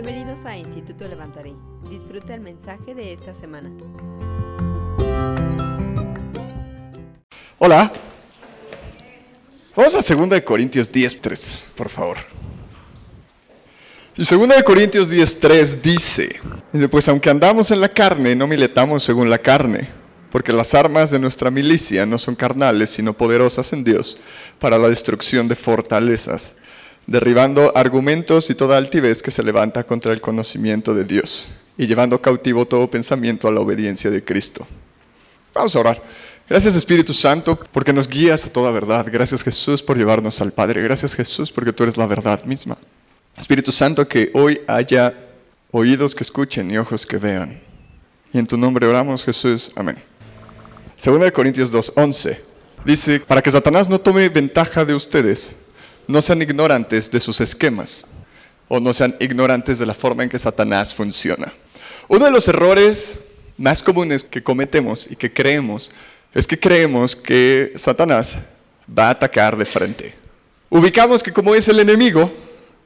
Bienvenidos a Instituto Levantaré. Disfruta el mensaje de esta semana. Hola. Vamos a 2 Corintios 10.3, por favor. Y 2 Corintios 10.3 dice, pues aunque andamos en la carne, no militamos según la carne, porque las armas de nuestra milicia no son carnales, sino poderosas en Dios para la destrucción de fortalezas, derribando argumentos y toda altivez que se levanta contra el conocimiento de Dios, y llevando cautivo todo pensamiento a la obediencia de Cristo. Vamos a orar. Gracias Espíritu Santo porque nos guías a toda verdad. Gracias Jesús por llevarnos al Padre. Gracias Jesús porque tú eres la verdad misma. Espíritu Santo, que hoy haya oídos que escuchen y ojos que vean. Y en tu nombre oramos Jesús. Amén. Segunda de Corintios 2.11 dice, para que Satanás no tome ventaja de ustedes, no sean ignorantes de sus esquemas o no sean ignorantes de la forma en que Satanás funciona. Uno de los errores más comunes que cometemos y que creemos es que creemos que Satanás va a atacar de frente. Ubicamos que como es el enemigo,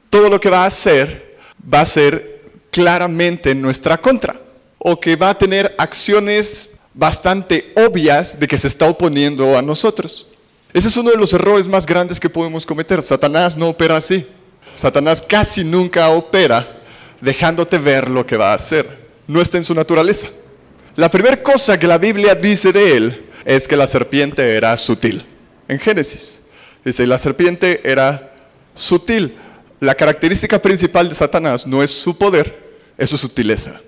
todo lo que va a hacer va a ser claramente en nuestra contra o que va a tener acciones bastante obvias de que se está oponiendo a nosotros. Ese es uno de los errores más grandes que podemos cometer. Satanás no opera así. Satanás casi nunca opera dejándote ver lo que va a hacer. No está en su naturaleza. La primera cosa que la Biblia dice de él es que la serpiente era sutil. En Génesis dice, la serpiente era sutil. La característica principal de Satanás no es su poder, es su sutileza.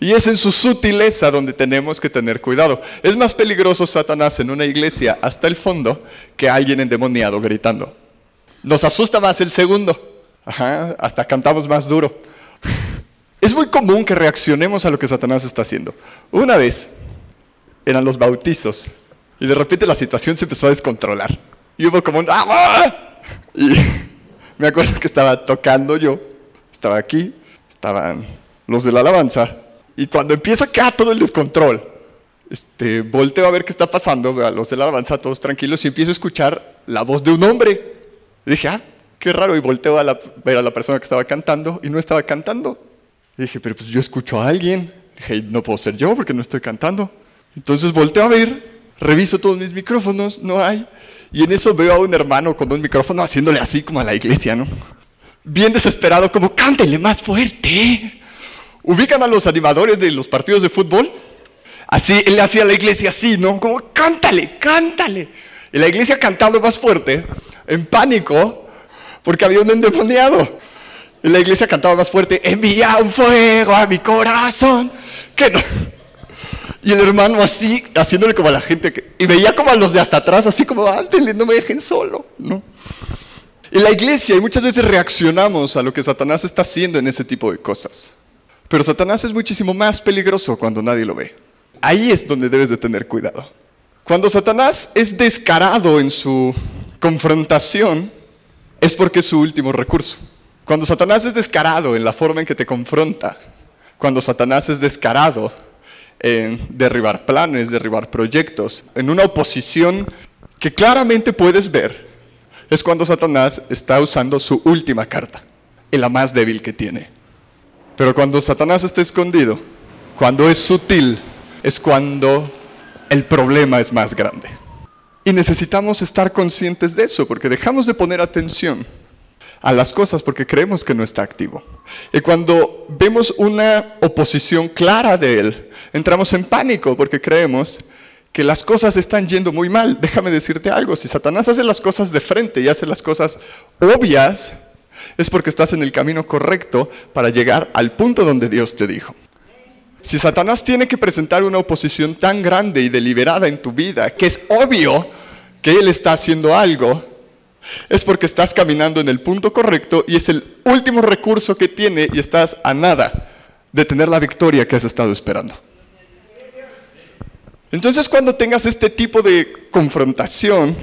Y es en su sutileza donde tenemos que tener cuidado. Es más peligroso Satanás en una iglesia hasta el fondo que alguien endemoniado gritando. Nos asusta más el segundo. hasta cantamos más duro. Es muy común que reaccionemos a lo que Satanás está haciendo. Una vez eran los bautizos y de repente la situación se empezó a descontrolar. Y hubo como un... ¡Ah! Y me acuerdo que estaba tocando yo, estaba aquí, estaban los de la alabanza y cuando empieza acá todo el descontrol, este, volteo a ver qué está pasando, a los de la alabanza todos tranquilos y empiezo a escuchar la voz de un hombre. Y dije, ah, qué raro, y volteo a ver a la persona que estaba cantando y no estaba cantando. Y dije, pero pues yo escucho a alguien. dije, no puedo ser yo porque no estoy cantando. Entonces volteo a ver, reviso todos mis micrófonos, no hay. Y en eso veo a un hermano con un micrófono haciéndole así como a la iglesia, ¿no? Bien desesperado, como, cántele más fuerte. ¿Ubican a los animadores de los partidos de fútbol? Así, él le hacía a la iglesia así, ¿no? Como, cántale, cántale. Y la iglesia cantando más fuerte, en pánico, porque había un endemoniado. Y la iglesia cantaba más fuerte, envía un fuego a mi corazón. Que no. Y el hermano así, haciéndole como a la gente, que, y veía como a los de hasta atrás, así como, ándale, no me dejen solo, ¿no? Y la iglesia, y muchas veces reaccionamos a lo que Satanás está haciendo en ese tipo de cosas. Pero Satanás es muchísimo más peligroso cuando nadie lo ve. Ahí es donde debes de tener cuidado. Cuando Satanás es descarado en su confrontación, es porque es su último recurso. Cuando Satanás es descarado en la forma en que te confronta, cuando Satanás es descarado en derribar planes, derribar proyectos, en una oposición que claramente puedes ver, es cuando Satanás está usando su última carta, y la más débil que tiene. Pero cuando Satanás está escondido, cuando es sutil, es cuando el problema es más grande. Y necesitamos estar conscientes de eso, porque dejamos de poner atención a las cosas porque creemos que no está activo. Y cuando vemos una oposición clara de él, entramos en pánico porque creemos que las cosas están yendo muy mal. Déjame decirte algo, si Satanás hace las cosas de frente y hace las cosas obvias, es porque estás en el camino correcto para llegar al punto donde Dios te dijo. Si Satanás tiene que presentar una oposición tan grande y deliberada en tu vida, que es obvio que Él está haciendo algo, es porque estás caminando en el punto correcto y es el último recurso que tiene y estás a nada de tener la victoria que has estado esperando. Entonces cuando tengas este tipo de confrontación,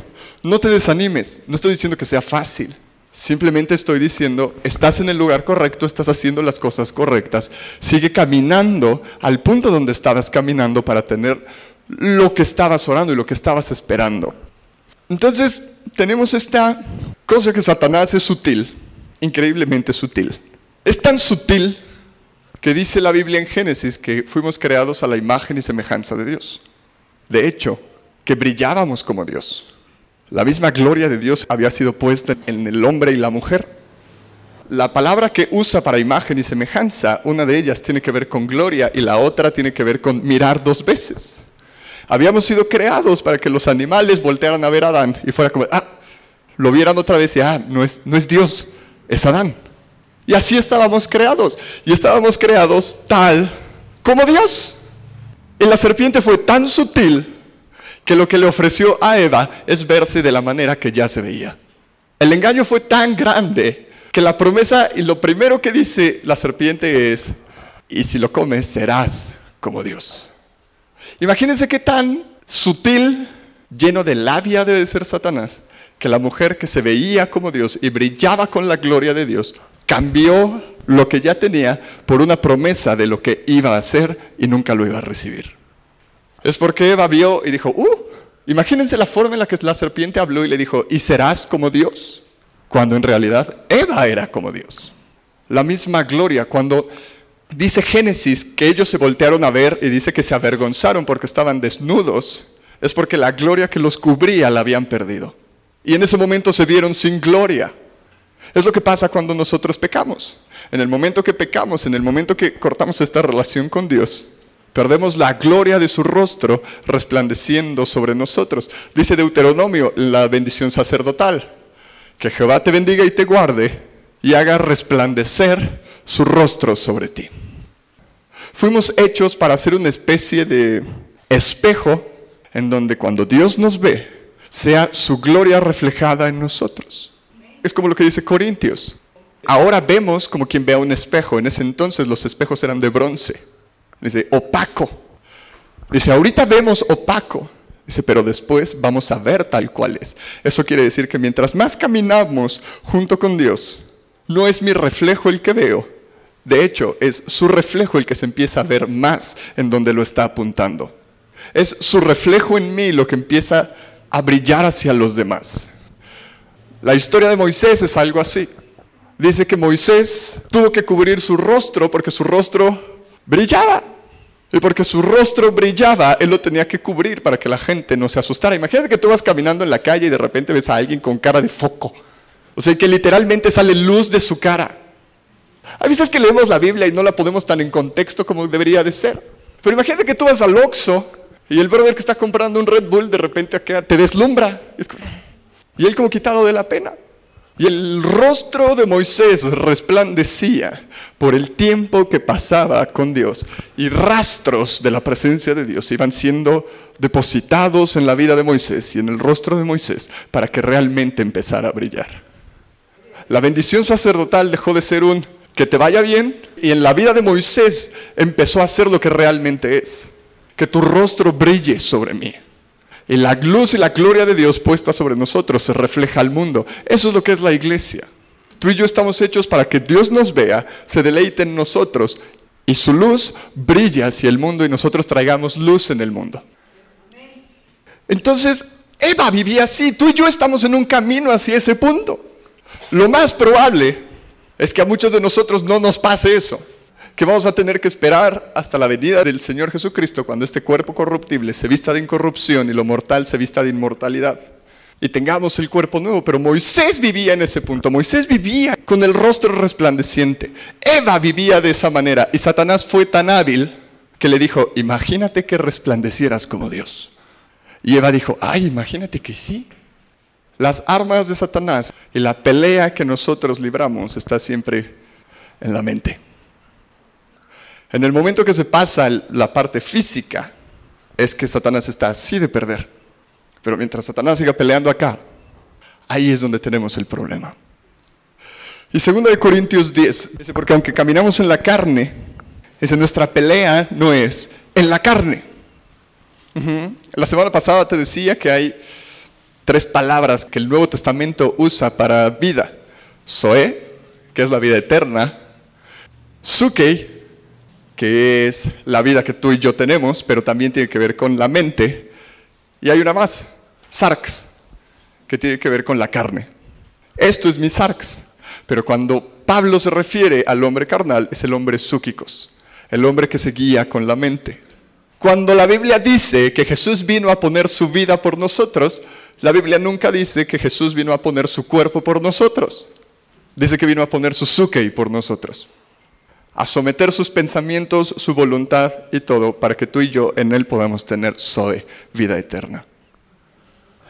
no te desanimes, no estoy diciendo que sea fácil, Simplemente estoy diciendo, estás en el lugar correcto, estás haciendo las cosas correctas, sigue caminando al punto donde estabas caminando para tener lo que estabas orando y lo que estabas esperando. Entonces, tenemos esta cosa que Satanás es sutil, increíblemente sutil. Es tan sutil que dice la Biblia en Génesis que fuimos creados a la imagen y semejanza de Dios. De hecho, que brillábamos como Dios. La misma gloria de Dios había sido puesta en el hombre y la mujer. La palabra que usa para imagen y semejanza, una de ellas tiene que ver con gloria y la otra tiene que ver con mirar dos veces. Habíamos sido creados para que los animales voltearan a ver a Adán y fuera como, ah, lo vieran otra vez y, ah, no es, no es Dios, es Adán. Y así estábamos creados. Y estábamos creados tal como Dios. Y la serpiente fue tan sutil que lo que le ofreció a Eva es verse de la manera que ya se veía. El engaño fue tan grande que la promesa y lo primero que dice la serpiente es, y si lo comes serás como Dios. Imagínense qué tan sutil, lleno de labia debe ser Satanás, que la mujer que se veía como Dios y brillaba con la gloria de Dios, cambió lo que ya tenía por una promesa de lo que iba a hacer y nunca lo iba a recibir. Es porque Eva vio y dijo, uh, imagínense la forma en la que la serpiente habló y le dijo, ¿y serás como Dios? Cuando en realidad Eva era como Dios. La misma gloria, cuando dice Génesis que ellos se voltearon a ver y dice que se avergonzaron porque estaban desnudos, es porque la gloria que los cubría la habían perdido. Y en ese momento se vieron sin gloria. Es lo que pasa cuando nosotros pecamos. En el momento que pecamos, en el momento que cortamos esta relación con Dios, perdemos la gloria de su rostro resplandeciendo sobre nosotros. Dice Deuteronomio, la bendición sacerdotal, que Jehová te bendiga y te guarde y haga resplandecer su rostro sobre ti. Fuimos hechos para ser una especie de espejo en donde cuando Dios nos ve, sea su gloria reflejada en nosotros. Es como lo que dice Corintios. Ahora vemos como quien ve a un espejo. En ese entonces los espejos eran de bronce. Dice, opaco. Dice, ahorita vemos opaco. Dice, pero después vamos a ver tal cual es. Eso quiere decir que mientras más caminamos junto con Dios, no es mi reflejo el que veo. De hecho, es su reflejo el que se empieza a ver más en donde lo está apuntando. Es su reflejo en mí lo que empieza a brillar hacia los demás. La historia de Moisés es algo así. Dice que Moisés tuvo que cubrir su rostro porque su rostro brillaba. Y porque su rostro brillaba, él lo tenía que cubrir para que la gente no se asustara. Imagínate que tú vas caminando en la calle y de repente ves a alguien con cara de foco. O sea, que literalmente sale luz de su cara. Hay veces que leemos la Biblia y no la podemos tan en contexto como debería de ser. Pero imagínate que tú vas al Oxxo y el brother que está comprando un Red Bull de repente te deslumbra. Y él como quitado de la pena. Y el rostro de Moisés resplandecía por el tiempo que pasaba con Dios. Y rastros de la presencia de Dios iban siendo depositados en la vida de Moisés y en el rostro de Moisés para que realmente empezara a brillar. La bendición sacerdotal dejó de ser un que te vaya bien y en la vida de Moisés empezó a ser lo que realmente es. Que tu rostro brille sobre mí. Y la luz y la gloria de Dios puesta sobre nosotros se refleja al mundo. Eso es lo que es la iglesia. Tú y yo estamos hechos para que Dios nos vea, se deleite en nosotros y su luz brilla hacia el mundo y nosotros traigamos luz en el mundo. Entonces, Eva vivía así, tú y yo estamos en un camino hacia ese punto. Lo más probable es que a muchos de nosotros no nos pase eso que vamos a tener que esperar hasta la venida del Señor Jesucristo cuando este cuerpo corruptible se vista de incorrupción y lo mortal se vista de inmortalidad. Y tengamos el cuerpo nuevo. Pero Moisés vivía en ese punto. Moisés vivía con el rostro resplandeciente. Eva vivía de esa manera. Y Satanás fue tan hábil que le dijo, imagínate que resplandecieras como Dios. Y Eva dijo, ay, imagínate que sí. Las armas de Satanás y la pelea que nosotros libramos está siempre en la mente. En el momento que se pasa la parte física, es que Satanás está así de perder. Pero mientras Satanás siga peleando acá, ahí es donde tenemos el problema. Y 2 de Corintios 10, dice, porque aunque caminamos en la carne, dice, nuestra pelea no es en la carne. La semana pasada te decía que hay tres palabras que el Nuevo Testamento usa para vida. Zoe, que es la vida eterna. Suke, que es la vida que tú y yo tenemos, pero también tiene que ver con la mente. Y hay una más, sarx, que tiene que ver con la carne. Esto es mi sarx. Pero cuando Pablo se refiere al hombre carnal es el hombre súquicos, el hombre que se guía con la mente. Cuando la Biblia dice que Jesús vino a poner su vida por nosotros, la Biblia nunca dice que Jesús vino a poner su cuerpo por nosotros. Dice que vino a poner su suke por nosotros. A someter sus pensamientos, su voluntad y todo para que tú y yo en Él podamos tener Zoe, vida eterna.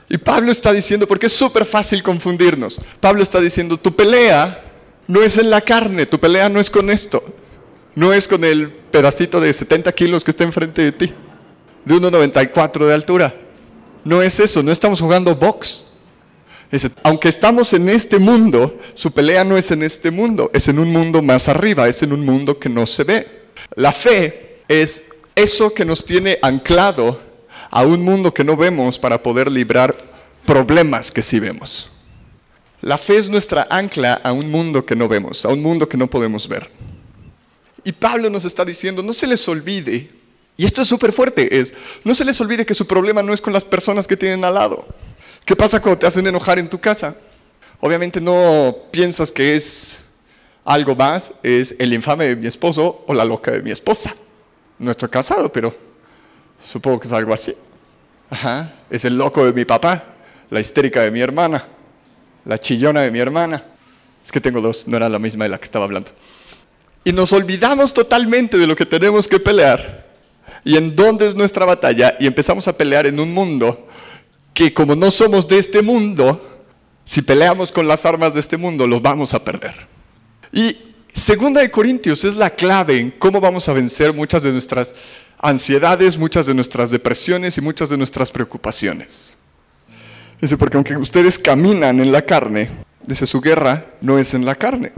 Y Pablo está diciendo, porque es súper fácil confundirnos, Pablo está diciendo, tu pelea no es en la carne, tu pelea no es con esto, no es con el pedacito de 70 kilos que está enfrente de ti, de 1,94 de altura. No es eso, no estamos jugando box. Aunque estamos en este mundo, su pelea no es en este mundo, es en un mundo más arriba, es en un mundo que no se ve. La fe es eso que nos tiene anclado a un mundo que no vemos para poder librar problemas que sí vemos. La fe es nuestra ancla a un mundo que no vemos, a un mundo que no podemos ver. Y Pablo nos está diciendo, no se les olvide, y esto es súper fuerte, es, no se les olvide que su problema no es con las personas que tienen al lado. ¿Qué pasa cuando te hacen enojar en tu casa? Obviamente no piensas que es algo más, es el infame de mi esposo o la loca de mi esposa. No estoy casado, pero supongo que es algo así. Ajá, es el loco de mi papá, la histérica de mi hermana la chillona de mi hermana. Es que tengo dos, no era la misma de la que estaba hablando. Y nos olvidamos totalmente de lo que tenemos que pelear y en dónde es nuestra batalla y empezamos a pelear en un mundo que como no somos de este mundo, si peleamos con las armas de este mundo, los vamos a perder. Y Segunda de Corintios es la clave en cómo vamos a vencer muchas de nuestras ansiedades, muchas de nuestras depresiones y muchas de nuestras preocupaciones. Dice, porque aunque ustedes caminan en la carne, dice, su guerra no es en la carne.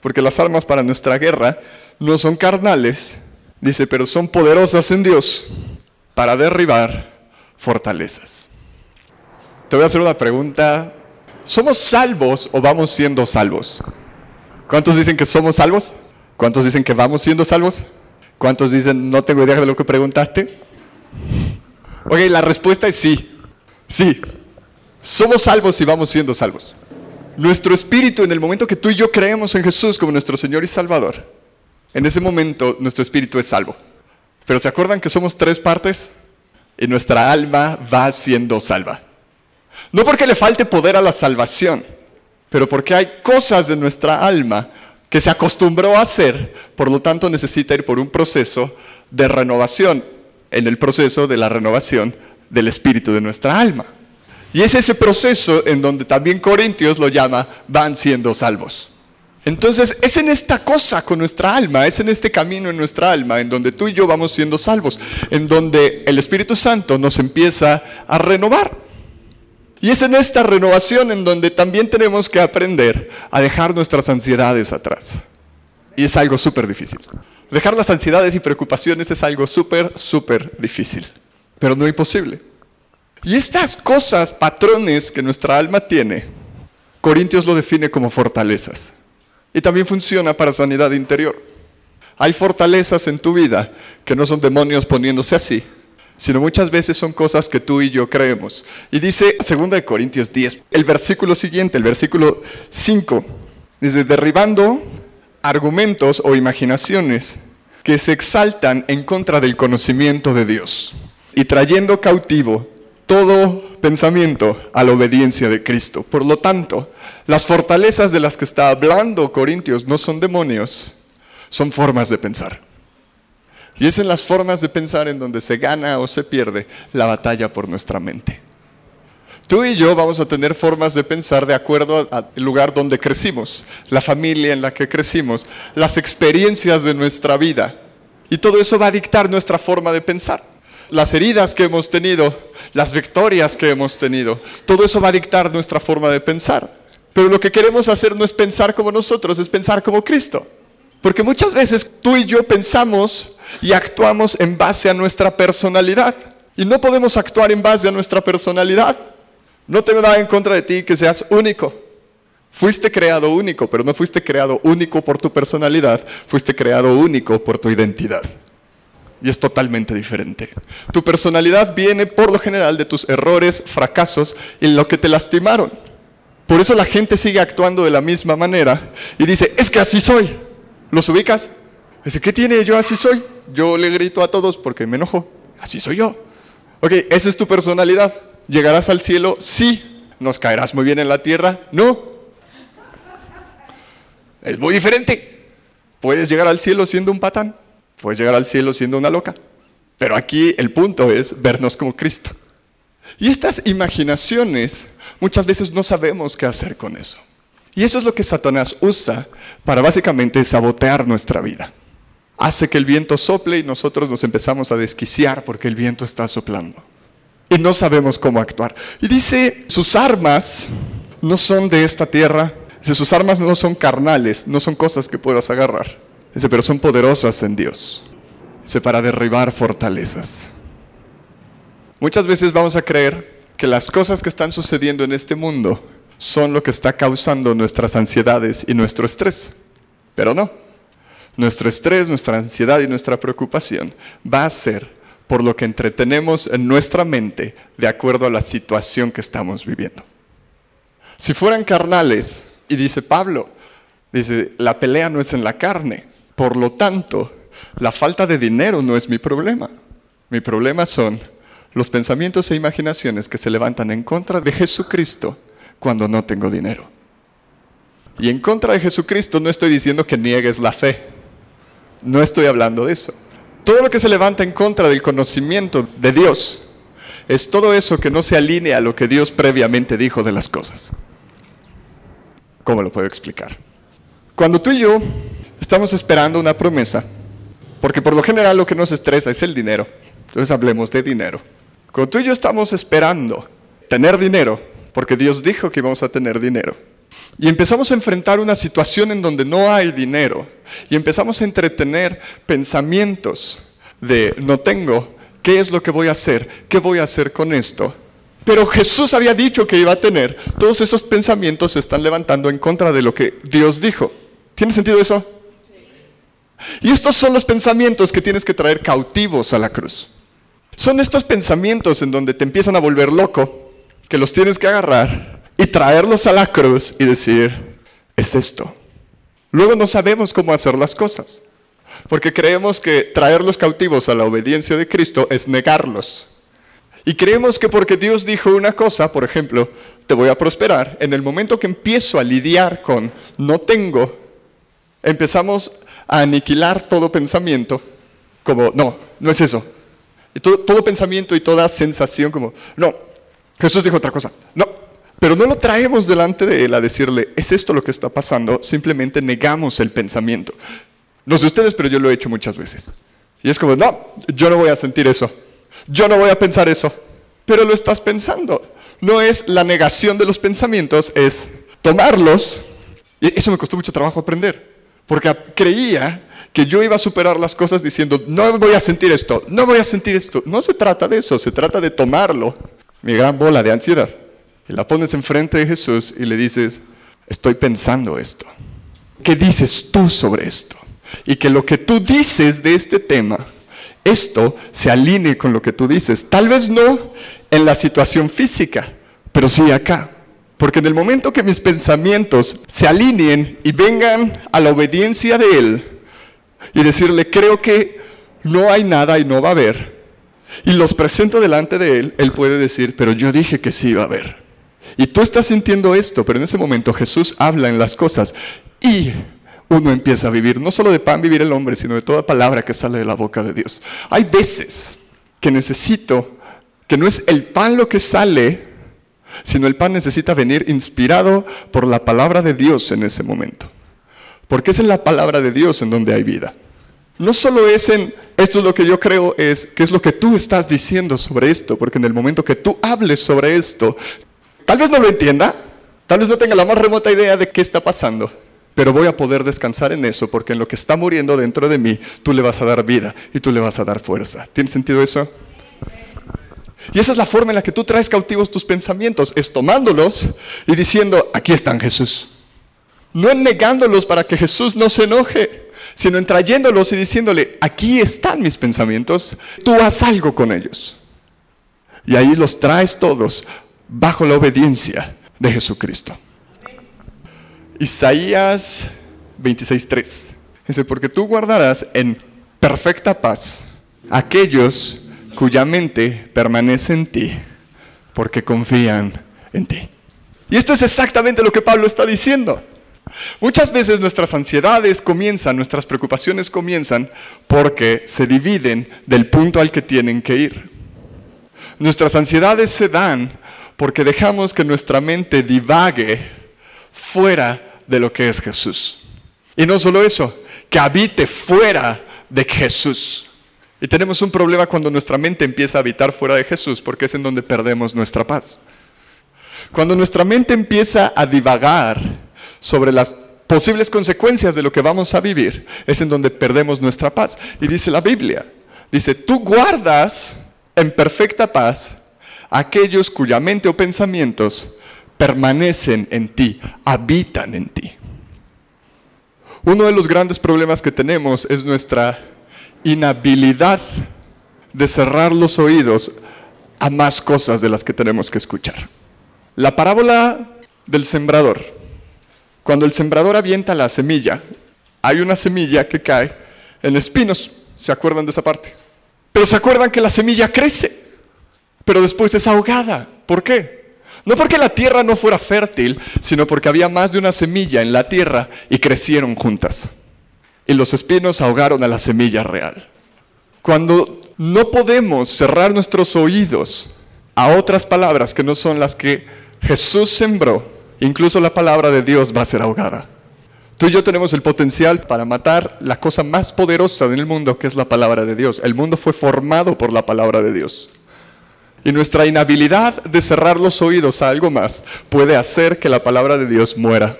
Porque las armas para nuestra guerra no son carnales, dice, pero son poderosas en Dios para derribar fortalezas. Te voy a hacer una pregunta. ¿Somos salvos o vamos siendo salvos? ¿Cuántos dicen que somos salvos? ¿Cuántos dicen que vamos siendo salvos? ¿Cuántos dicen no tengo idea de lo que preguntaste? Ok, la respuesta es sí. Sí, somos salvos y vamos siendo salvos. Nuestro espíritu, en el momento que tú y yo creemos en Jesús como nuestro Señor y Salvador, en ese momento nuestro espíritu es salvo. Pero ¿se acuerdan que somos tres partes? Y nuestra alma va siendo salva. No porque le falte poder a la salvación, pero porque hay cosas de nuestra alma que se acostumbró a hacer, por lo tanto necesita ir por un proceso de renovación, en el proceso de la renovación del espíritu de nuestra alma. Y es ese proceso en donde también Corintios lo llama, van siendo salvos. Entonces es en esta cosa con nuestra alma, es en este camino en nuestra alma, en donde tú y yo vamos siendo salvos, en donde el Espíritu Santo nos empieza a renovar. Y es en esta renovación en donde también tenemos que aprender a dejar nuestras ansiedades atrás. Y es algo súper difícil. Dejar las ansiedades y preocupaciones es algo súper, súper difícil, pero no imposible. Y estas cosas, patrones que nuestra alma tiene, Corintios lo define como fortalezas. Y también funciona para sanidad interior. Hay fortalezas en tu vida que no son demonios poniéndose así, sino muchas veces son cosas que tú y yo creemos. Y dice 2 Corintios 10, el versículo siguiente, el versículo 5, dice, derribando argumentos o imaginaciones que se exaltan en contra del conocimiento de Dios y trayendo cautivo todo pensamiento a la obediencia de Cristo. Por lo tanto, las fortalezas de las que está hablando Corintios no son demonios, son formas de pensar. Y es en las formas de pensar en donde se gana o se pierde la batalla por nuestra mente. Tú y yo vamos a tener formas de pensar de acuerdo al lugar donde crecimos, la familia en la que crecimos, las experiencias de nuestra vida. Y todo eso va a dictar nuestra forma de pensar las heridas que hemos tenido, las victorias que hemos tenido, todo eso va a dictar nuestra forma de pensar. Pero lo que queremos hacer no es pensar como nosotros, es pensar como Cristo. Porque muchas veces tú y yo pensamos y actuamos en base a nuestra personalidad. Y no podemos actuar en base a nuestra personalidad. No te va en contra de ti que seas único. Fuiste creado único, pero no fuiste creado único por tu personalidad, fuiste creado único por tu identidad y es totalmente diferente. Tu personalidad viene por lo general de tus errores, fracasos y lo que te lastimaron. Por eso la gente sigue actuando de la misma manera y dice, es que así soy. ¿Los ubicas? Dice, ¿qué tiene yo así soy? Yo le grito a todos porque me enojo. Así soy yo. Ok, esa es tu personalidad. ¿Llegarás al cielo? Sí. ¿Nos caerás muy bien en la tierra? No. Es muy diferente. Puedes llegar al cielo siendo un patán. Puedes llegar al cielo siendo una loca. Pero aquí el punto es vernos como Cristo. Y estas imaginaciones muchas veces no sabemos qué hacer con eso. Y eso es lo que Satanás usa para básicamente sabotear nuestra vida. Hace que el viento sople y nosotros nos empezamos a desquiciar porque el viento está soplando. Y no sabemos cómo actuar. Y dice, sus armas no son de esta tierra. Dice, sus armas no son carnales, no son cosas que puedas agarrar. Dice, pero son poderosas en Dios. Dice, para derribar fortalezas. Muchas veces vamos a creer que las cosas que están sucediendo en este mundo son lo que está causando nuestras ansiedades y nuestro estrés. Pero no. Nuestro estrés, nuestra ansiedad y nuestra preocupación va a ser por lo que entretenemos en nuestra mente de acuerdo a la situación que estamos viviendo. Si fueran carnales, y dice Pablo, dice, la pelea no es en la carne, por lo tanto, la falta de dinero no es mi problema. Mi problema son los pensamientos e imaginaciones que se levantan en contra de Jesucristo cuando no tengo dinero. Y en contra de Jesucristo no estoy diciendo que niegues la fe. No estoy hablando de eso. Todo lo que se levanta en contra del conocimiento de Dios es todo eso que no se alinea a lo que Dios previamente dijo de las cosas. ¿Cómo lo puedo explicar? Cuando tú y yo estamos esperando una promesa, porque por lo general lo que nos estresa es el dinero, entonces hablemos de dinero. Cuando tú y yo estamos esperando tener dinero, porque Dios dijo que íbamos a tener dinero, y empezamos a enfrentar una situación en donde no hay dinero, y empezamos a entretener pensamientos de no tengo, ¿qué es lo que voy a hacer? ¿Qué voy a hacer con esto? Pero Jesús había dicho que iba a tener. Todos esos pensamientos se están levantando en contra de lo que Dios dijo. ¿Tiene sentido eso? Y estos son los pensamientos que tienes que traer cautivos a la cruz. Son estos pensamientos en donde te empiezan a volver loco, que los tienes que agarrar y traerlos a la cruz y decir, es esto. Luego no sabemos cómo hacer las cosas, porque creemos que traerlos cautivos a la obediencia de Cristo es negarlos. Y creemos que porque Dios dijo una cosa, por ejemplo, te voy a prosperar, en el momento que empiezo a lidiar con no tengo, empezamos a aniquilar todo pensamiento como, no, no es eso, y todo, pensamiento y toda sensación como, no, Jesús dijo otra cosa, no, pero no lo traemos delante de Él a decirle, es esto lo que está pasando, simplemente negamos el pensamiento. No sé ustedes, pero yo lo he hecho muchas veces. Y es como, no, yo no voy a sentir eso, yo no voy a pensar eso, pero lo estás pensando. No es la negación de los pensamientos, es tomarlos. Y eso me costó mucho trabajo aprender, porque creía que yo iba a superar las cosas diciendo, no voy a sentir esto, no voy a sentir esto. No se trata de eso, se trata de tomarlo, mi gran bola de ansiedad, y la pones enfrente de Jesús y le dices, estoy pensando esto. ¿Qué dices tú sobre esto? Y que lo que tú dices de este tema, esto se alinee con lo que tú dices. Tal vez no en la situación física, pero sí acá. Porque en el momento que mis pensamientos se alineen y vengan a la obediencia de Él, y decirle, creo que no hay nada y no va a haber. Y los presento delante de Él, Él puede decir, pero yo dije que sí iba a haber. Y tú estás sintiendo esto, pero en ese momento Jesús habla en las cosas y uno empieza a vivir, no solo de pan vivir el hombre, sino de toda palabra que sale de la boca de Dios. Hay veces que necesito, que no es el pan lo que sale, sino el pan necesita venir inspirado por la palabra de Dios en ese momento. Porque es la palabra de Dios en donde hay vida. No solo es en, esto es lo que yo creo, es qué es lo que tú estás diciendo sobre esto, porque en el momento que tú hables sobre esto, tal vez no lo entienda, tal vez no tenga la más remota idea de qué está pasando, pero voy a poder descansar en eso, porque en lo que está muriendo dentro de mí, tú le vas a dar vida y tú le vas a dar fuerza. ¿Tiene sentido eso? Y esa es la forma en la que tú traes cautivos tus pensamientos, es tomándolos y diciendo, aquí están Jesús. No en negándolos para que Jesús no se enoje, sino en trayéndolos y diciéndole, aquí están mis pensamientos, tú haz algo con ellos. Y ahí los traes todos bajo la obediencia de Jesucristo. Isaías 26.3. Dice, porque tú guardarás en perfecta paz aquellos cuya mente permanece en ti, porque confían en ti. Y esto es exactamente lo que Pablo está diciendo. Muchas veces nuestras ansiedades comienzan, nuestras preocupaciones comienzan porque se dividen del punto al que tienen que ir. Nuestras ansiedades se dan porque dejamos que nuestra mente divague fuera de lo que es Jesús. Y no solo eso, que habite fuera de Jesús. Y tenemos un problema cuando nuestra mente empieza a habitar fuera de Jesús, porque es en donde perdemos nuestra paz. Cuando nuestra mente empieza a divagar sobre las posibles consecuencias de lo que vamos a vivir, es en donde perdemos nuestra paz. Y dice la Biblia, dice, tú guardas en perfecta paz aquellos cuya mente o pensamientos permanecen en ti, habitan en ti. Uno de los grandes problemas que tenemos es nuestra inhabilidad de cerrar los oídos a más cosas de las que tenemos que escuchar. La parábola del sembrador. Cuando el sembrador avienta la semilla, hay una semilla que cae en espinos. ¿Se acuerdan de esa parte? Pero se acuerdan que la semilla crece, pero después es ahogada. ¿Por qué? No porque la tierra no fuera fértil, sino porque había más de una semilla en la tierra y crecieron juntas. Y los espinos ahogaron a la semilla real. Cuando no podemos cerrar nuestros oídos a otras palabras que no son las que Jesús sembró, incluso la palabra de Dios va a ser ahogada. Tú y yo tenemos el potencial para matar la cosa más poderosa en el mundo, que es la palabra de Dios. El mundo fue formado por la palabra de Dios. Y nuestra inhabilidad de cerrar los oídos a algo más puede hacer que la palabra de Dios muera.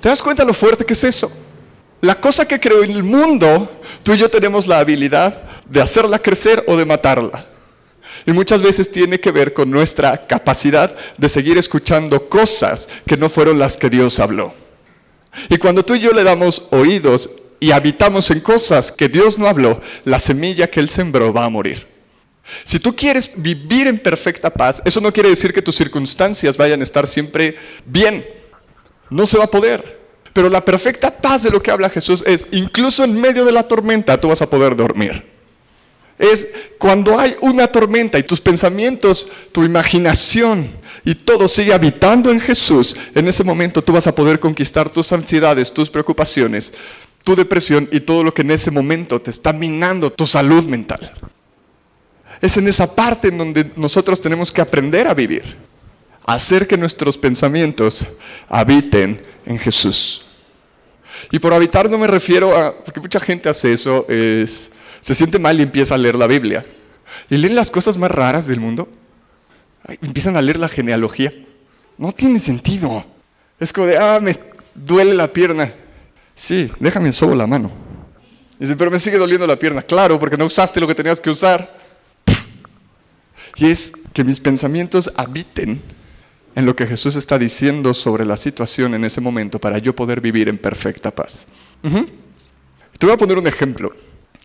¿Te das cuenta lo fuerte que es eso? La cosa que creó el mundo, tú y yo tenemos la habilidad de hacerla crecer o de matarla. Y muchas veces tiene que ver con nuestra capacidad de seguir escuchando cosas que no fueron las que Dios habló. Y cuando tú y yo le damos oídos y habitamos en cosas que Dios no habló, la semilla que Él sembró va a morir. Si tú quieres vivir en perfecta paz, eso no quiere decir que tus circunstancias vayan a estar siempre bien. No se va a poder. Pero la perfecta paz de lo que habla Jesús es, incluso en medio de la tormenta, tú vas a poder dormir. Es cuando hay una tormenta y tus pensamientos, tu imaginación y todo sigue habitando en Jesús, en ese momento tú vas a poder conquistar tus ansiedades, tus preocupaciones, tu depresión y todo lo que en ese momento te está minando tu salud mental. Es en esa parte en donde nosotros tenemos que aprender a vivir. Hacer que nuestros pensamientos habiten en Jesús. Y por habitar no me refiero a, porque mucha gente hace eso, es, se siente mal y empieza a leer la Biblia. Y leen las cosas más raras del mundo. Empiezan a leer la genealogía. No tiene sentido. Es como de, ah, me duele la pierna. Sí, déjame sobo la mano. Dice, pero me sigue doliendo la pierna. Claro, porque no usaste lo que tenías que usar. Y es que mis pensamientos habiten en lo que Jesús está diciendo sobre la situación en ese momento para yo poder vivir en perfecta paz. Te voy a poner un ejemplo.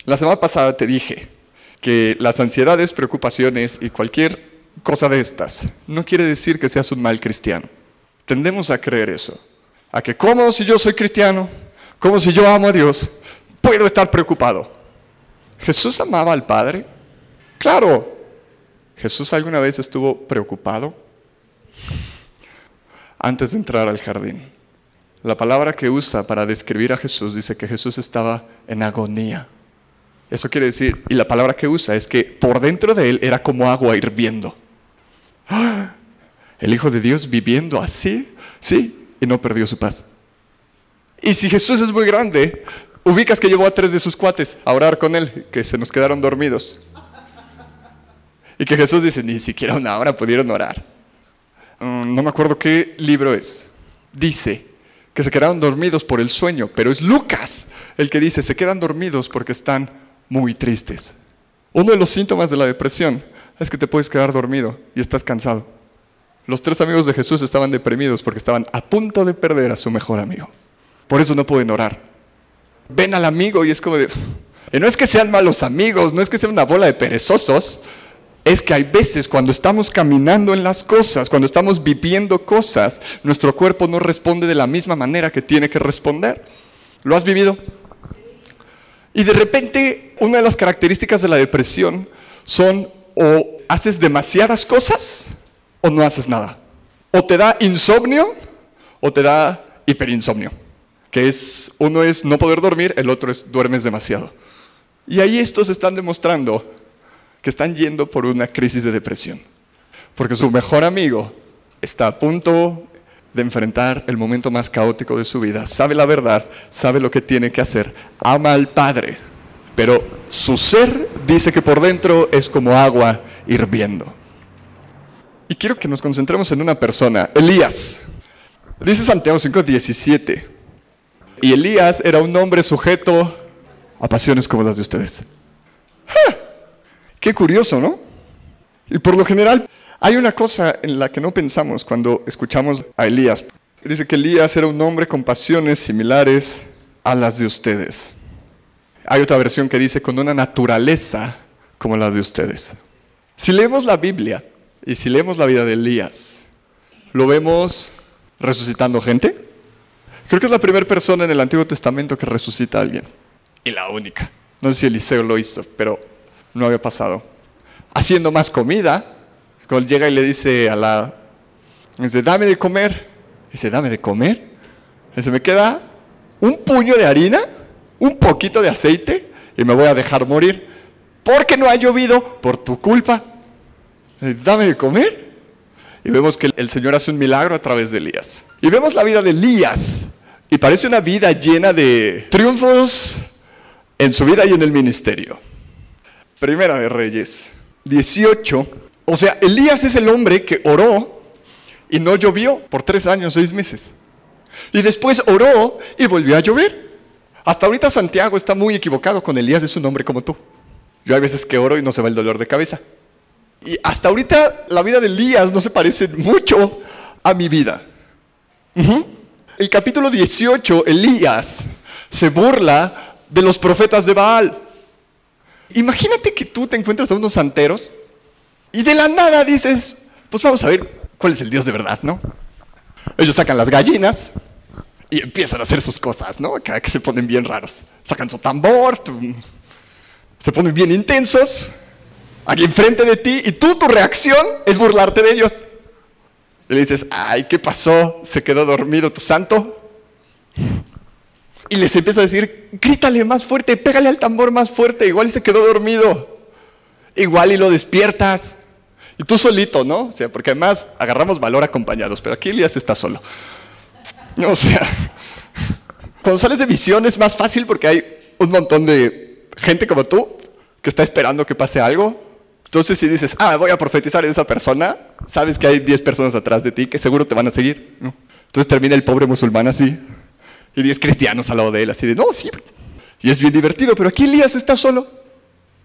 La semana pasada te dije que las ansiedades, preocupaciones y cualquier cosa de estas no quiere decir que seas un mal cristiano. Tendemos a creer eso. A que como si yo soy cristiano, como si yo amo a Dios, puedo estar preocupado. ¿Jesús amaba al Padre? Claro, ¿Jesús alguna vez estuvo preocupado antes de entrar al jardín? La palabra que usa para describir a Jesús dice que Jesús estaba en agonía. Eso quiere decir, y la palabra que usa es que por dentro de él era como agua hirviendo. El Hijo de Dios viviendo así, sí, y no perdió su paz. Y si Jesús es muy grande, ubicas que llevó a tres de sus cuates a orar con él, que se nos quedaron dormidos. Y que Jesús dice, ni siquiera una hora pudieron orar. Mm, no me acuerdo qué libro es. Dice que se quedaron dormidos por el sueño, pero es Lucas el que dice, se quedan dormidos porque están muy tristes. Uno de los síntomas de la depresión es que te puedes quedar dormido y estás cansado. Los tres amigos de Jesús estaban deprimidos porque estaban a punto de perder a su mejor amigo. Por eso no pueden orar. Ven al amigo y es como de... Y no es que sean malos amigos, no es que sean una bola de perezosos, es que hay veces cuando estamos caminando en las cosas, cuando estamos viviendo cosas, nuestro cuerpo no responde de la misma manera que tiene que responder. ¿Lo has vivido? Y de repente, una de las características de la depresión son o haces demasiadas cosas o no haces nada. O te da insomnio o te da hiperinsomnio, que es uno es no poder dormir, el otro es duermes demasiado. Y ahí estos están demostrando que están yendo por una crisis de depresión, porque su mejor amigo está a punto de enfrentar el momento más caótico de su vida, sabe la verdad, sabe lo que tiene que hacer, ama al Padre, pero su ser dice que por dentro es como agua hirviendo. Y quiero que nos concentremos en una persona, Elías. Dice Santiago 5:17. Y Elías era un hombre sujeto a pasiones como las de ustedes. Qué curioso, ¿no? Y por lo general hay una cosa en la que no pensamos cuando escuchamos a Elías. Dice que Elías era un hombre con pasiones similares a las de ustedes. Hay otra versión que dice con una naturaleza como la de ustedes. Si leemos la Biblia y si leemos la vida de Elías, lo vemos resucitando gente. Creo que es la primera persona en el Antiguo Testamento que resucita a alguien. Y la única. No sé si Eliseo lo hizo, pero no había pasado. Haciendo más comida, llega y le dice a la, dice, dame de comer. Dice, dame de comer. Dice, me queda un puño de harina, un poquito de aceite y me voy a dejar morir. Porque no ha llovido por tu culpa. Dice, dame de comer. Y vemos que el Señor hace un milagro a través de Elías. Y vemos la vida de Elías. Y parece una vida llena de triunfos en su vida y en el ministerio. Primera de Reyes 18. O sea, Elías es el hombre que oró y no llovió por tres años, seis meses. Y después oró y volvió a llover. Hasta ahorita Santiago está muy equivocado con Elías, es un hombre como tú. Yo hay veces que oro y no se va el dolor de cabeza. Y hasta ahorita la vida de Elías no se parece mucho a mi vida. El capítulo 18, Elías se burla de los profetas de Baal. Imagínate que tú te encuentras a unos santeros y de la nada dices, pues vamos a ver cuál es el Dios de verdad, ¿no? Ellos sacan las gallinas y empiezan a hacer sus cosas, ¿no? Que, que se ponen bien raros. Sacan su tambor, se ponen bien intensos, aquí enfrente de ti, y tú, tu reacción es burlarte de ellos. Y le dices, ay, ¿qué pasó? ¿Se quedó dormido tu santo? Y les empieza a decir, grítale más fuerte, pégale al tambor más fuerte, igual se quedó dormido. Igual y lo despiertas. Y tú solito, ¿no? O sea, porque además agarramos valor acompañados, pero aquí Elías está solo. O sea, cuando sales de visión es más fácil porque hay un montón de gente como tú que está esperando que pase algo. Entonces si dices, ah, voy a profetizar en esa persona, sabes que hay 10 personas atrás de ti que seguro te van a seguir. Entonces termina el pobre musulmán así, y 10 cristianos al lado de él, así de, no, sí. Y es bien divertido, pero aquí Elías está solo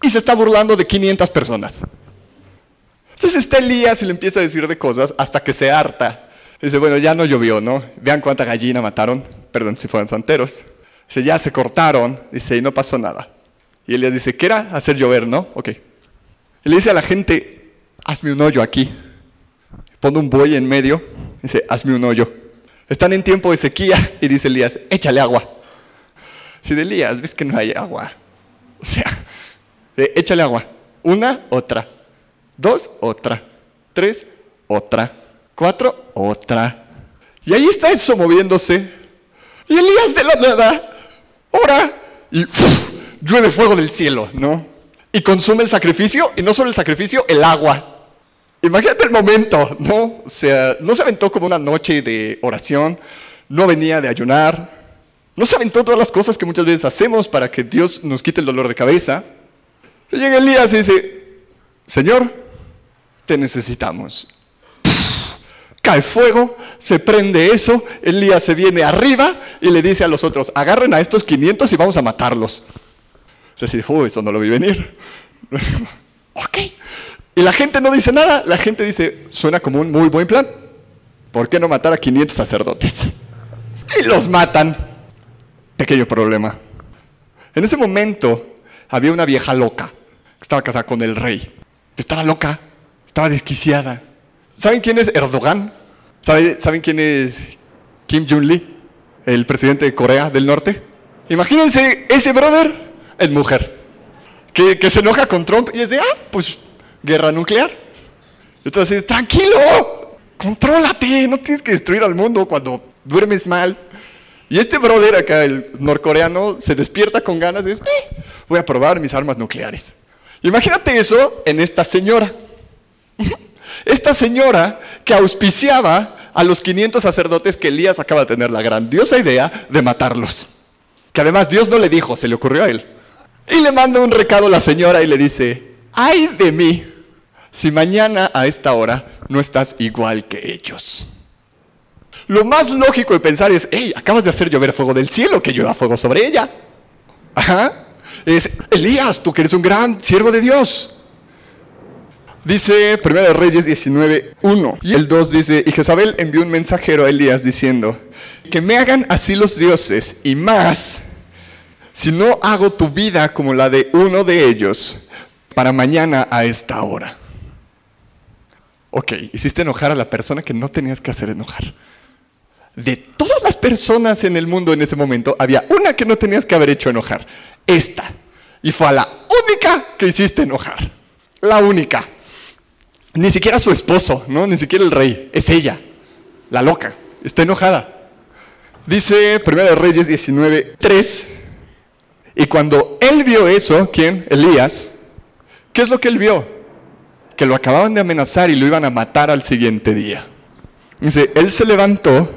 y se está burlando de 500 personas. Entonces está Elías y le empieza a decir de cosas hasta que se harta. Dice, bueno, ya no llovió, ¿no? Vean cuánta gallina mataron. Perdón, si fueron santeros. Dice, ya se cortaron. Dice, y no pasó nada. Y Elías dice, ¿qué era? Hacer llover, ¿no? Ok. Y le dice a la gente, hazme un hoyo aquí. Pone un buey en medio. Dice, hazme un hoyo. Están en tiempo de sequía y dice Elías, échale agua. Si de Elías ves que no hay agua, o sea, échale agua. Una, otra. Dos, otra. Tres, otra. Cuatro, otra. Y ahí está eso moviéndose. Y Elías de la nada, ora y llueve fuego del cielo, ¿no? Y consume el sacrificio, y no solo el sacrificio, el agua. Imagínate el momento, ¿no? O sea, no se aventó como una noche de oración, no venía de ayunar, no se aventó todas las cosas que muchas veces hacemos para que Dios nos quite el dolor de cabeza. Y llega Elías y dice, Señor, te necesitamos. cae fuego, se prende eso, Elías se viene arriba y le dice a los otros, agarren a estos 500 y vamos a matarlos. O sea, así, eso no lo vi venir. ok. Y la gente no dice nada, la gente dice, suena como un muy buen plan. ¿Por qué no matar a 500 sacerdotes? Y los matan. Pequeño problema. En ese momento había una vieja loca que estaba casada con el rey. Estaba loca, estaba desquiciada. ¿Saben quién es Erdogan? ¿Saben quién es Kim Jong-lee, el presidente de Corea del Norte? Imagínense ese brother es mujer, que, se enoja con Trump y dice, ah, pues guerra nuclear. Entonces, tranquilo, contrólate, no tienes que destruir al mundo cuando duermes mal. Y este brother acá, el norcoreano, se despierta con ganas y dice, eh, voy a probar mis armas nucleares. Imagínate eso en esta señora. Esta señora que auspiciaba a los 500 sacerdotes que Elías acaba de tener la grandiosa idea de matarlos. Que además Dios no le dijo, se le ocurrió a él. Y le manda un recado a la señora y le dice, ay de mí si mañana a esta hora no estás igual que ellos. Lo más lógico de pensar es, hey, acabas de hacer llover fuego del cielo, que llueva fuego sobre ella. Ajá. Es, Elías, tú que eres un gran siervo de Dios. Dice 1 Reyes 19, 1. Y el 2 dice, y Jezabel envió un mensajero a Elías diciendo, que me hagan así los dioses y más, si no hago tu vida como la de uno de ellos, para mañana a esta hora. Ok, hiciste enojar a la persona que no tenías que hacer enojar. De todas las personas en el mundo en ese momento, había una que no tenías que haber hecho enojar. Esta. Y fue a la única que hiciste enojar. La única. Ni siquiera su esposo, ¿no? Ni siquiera el rey. Es ella. La loca. Está enojada. Dice 1 Reyes 19, 3. Y cuando él vio eso, ¿quién? Elías. ¿Qué es lo que él vio? que lo acababan de amenazar y lo iban a matar al siguiente día. Dice, él se levantó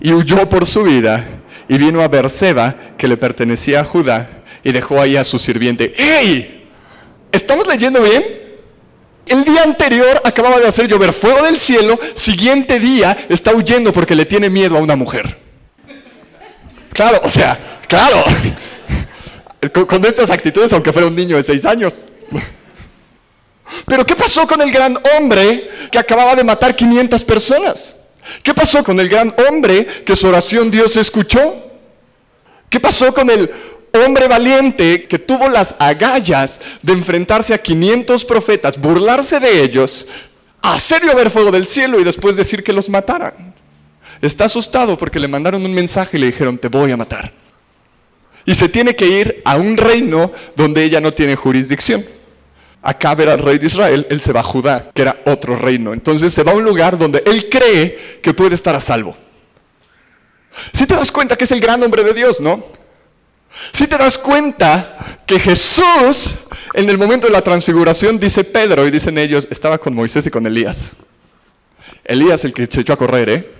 y huyó por su vida y vino a Berseba, que le pertenecía a Judá, y dejó ahí a su sirviente. ¡Ey! ¿Estamos leyendo bien? El día anterior acababa de hacer llover fuego del cielo, siguiente día está huyendo porque le tiene miedo a una mujer. Claro, o sea, claro. Con, estas actitudes, aunque fuera un niño de seis años. Pero ¿qué pasó con el gran hombre que acababa de matar 500 personas? ¿Qué pasó con el gran hombre que su oración Dios escuchó? ¿Qué pasó con el hombre valiente que tuvo las agallas de enfrentarse a 500 profetas, burlarse de ellos, hacer llover fuego del cielo y después decir que los mataran? Está asustado porque le mandaron un mensaje y le dijeron, te voy a matar. Y se tiene que ir a un reino donde ella no tiene jurisdicción. Acá ver al rey de Israel, él se va a Judá, que era otro reino. Entonces se va a un lugar donde él cree que puede estar a salvo. Si te das cuenta que es el gran hombre de Dios, ¿no? Si te das cuenta que Jesús, en el momento de la transfiguración, dice Pedro y dicen ellos, estaba con Moisés y con Elías. Elías el que se echó a correr, ¿eh?